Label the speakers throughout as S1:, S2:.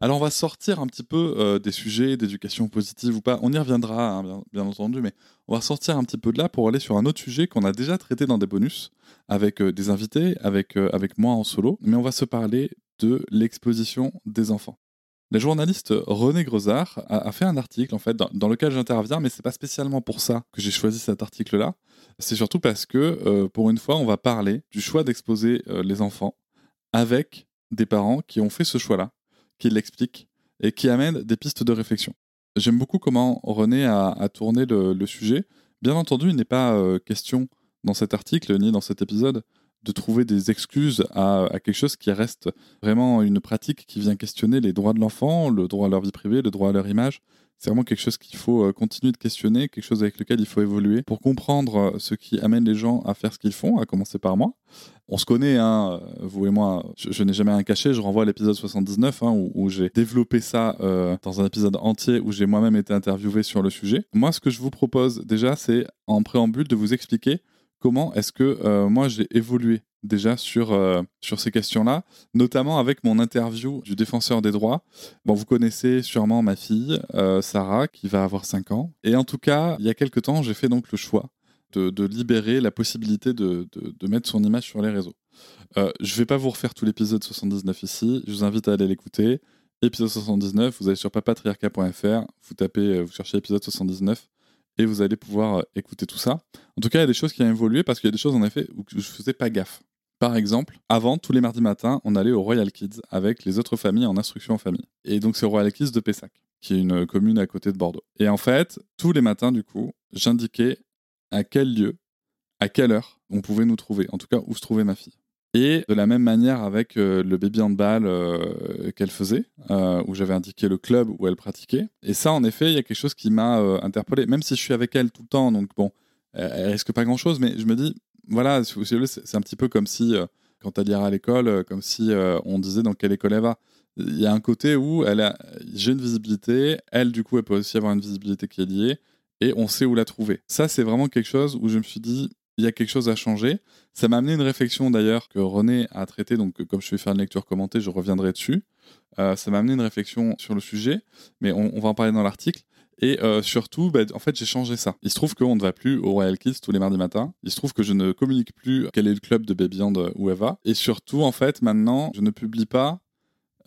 S1: Alors on va sortir un petit peu euh, des sujets d'éducation positive ou pas, on y reviendra hein, bien, entendu, mais on va sortir un petit peu de là pour aller sur un autre sujet qu'on a déjà traité dans des bonus avec euh, des invités, avec, euh, avec moi en solo, mais on va se parler de l'exposition des enfants. La journaliste René Grezard a, fait un article dans, lequel j'interviens, mais c'est pas spécialement pour ça que j'ai choisi cet article-là. C'est surtout parce que pour une fois, on va parler du choix d'exposer les enfants avec des parents qui ont fait ce choix-là qui l'explique et qui amène des pistes de réflexion. J'aime beaucoup comment René a, tourné le, sujet. Bien entendu, il n'est pas euh, question dans cet article ni dans cet épisode de trouver des excuses à, à, quelque chose qui reste vraiment une pratique qui vient questionner les droits de l'enfant, le droit à leur vie privée, le droit à leur image, c'est vraiment quelque chose qu'il faut euh, continuer de questionner, quelque chose avec lequel il faut évoluer pour comprendre euh, ce qui amène les gens à faire ce qu'ils font, à commencer par moi. On se connaît, hein, euh, vous et moi, je, n'ai jamais rien caché, je renvoie à l'épisode 79 hein, où, j'ai développé ça dans un épisode entier où j'ai moi-même été interviewé sur le sujet. Moi, ce que je vous propose déjà, c'est en préambule de vous expliquer comment est-ce que moi j'ai évolué déjà sur, euh, sur ces questions-là, notamment avec mon interview du défenseur des droits. Bon, vous connaissez sûrement ma fille, euh, Sarah, qui va avoir 5 ans. Et en tout cas, il y a quelques temps, j'ai fait donc le choix de, libérer la possibilité de, de, mettre son image sur les réseaux. Euh, je ne vais pas vous refaire tout l'épisode 79 ici, je vous invite à aller l'écouter. Épisode 79, vous allez sur papatriarca.fr, vous tapez, vous cherchez épisode 79, et vous allez pouvoir écouter tout ça. En tout cas, il y a des choses qui ont évolué parce qu'il y a des choses en effet où je faisais pas gaffe. Par exemple, avant, tous les mardis matins, on allait au Royal Kids avec les autres familles en instruction en famille. Et donc, c'est au Royal Kids de Pessac, qui est une commune à côté de Bordeaux. Et en fait, tous les matins, du coup, j'indiquais à quel lieu, à quelle heure on pouvait nous trouver, en tout cas où se trouvait ma fille. Et de la même manière avec euh, le baby handball euh, qu'elle faisait, euh, où j'avais indiqué le club où elle pratiquait. Et ça, en effet, il y a quelque chose qui m'a interpellé, même si je suis avec elle tout le temps, donc bon, elle risque pas grand-chose, mais je me dis, voilà, c'est un petit peu comme si, euh, quand elle ira à l'école, euh, comme si euh, on disait dans quelle école elle va. Il y a un côté où elle a, j'ai une visibilité, elle, du coup, elle peut aussi avoir une visibilité qui est liée, et on sait où la trouver. Ça, c'est vraiment quelque chose où je me suis dit, il y a quelque chose à changer. Ça m'a amené une réflexion d'ailleurs que René a traité, donc comme je vais faire une lecture commentée, je reviendrai dessus. ça m'a amené une réflexion sur le sujet, mais on va en parler dans l'article. Et euh, surtout, bah, en fait, j'ai changé ça. Il se trouve qu'on ne va plus au Royal Kids tous les mardis matins. Il se trouve que je ne communique plus quel est le club de Baby où elle va. Et surtout, en fait, maintenant, je ne publie pas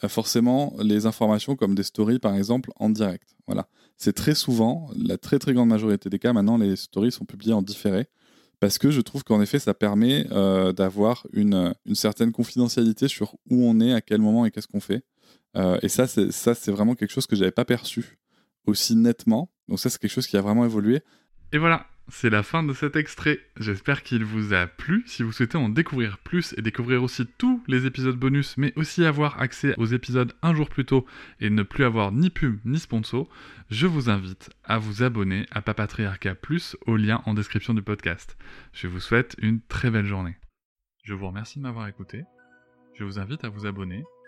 S1: euh, forcément les informations comme des stories, par exemple, en direct. Voilà. C'est très souvent, la très très grande majorité des cas, maintenant, les stories sont publiées en différé. Parce que je trouve qu'en effet, ça permet euh, d'avoir une, une, certaine confidentialité sur où on est, à quel moment et qu'est-ce qu'on fait. et ça, c'est vraiment quelque chose que j'avais pas perçu aussi nettement. Donc ça, c'est quelque chose qui a vraiment évolué. Et voilà, c'est la fin de cet extrait. J'espère qu'il vous a plu. Si vous souhaitez en découvrir plus et découvrir aussi tous les épisodes bonus, mais aussi avoir accès aux épisodes un jour plus tôt et ne plus avoir ni pub ni sponsor, je vous invite à vous abonner à Papatriarca Plus au lien en description du podcast. Je vous souhaite une très belle journée. Je vous remercie de m'avoir écouté. Je vous invite à vous abonner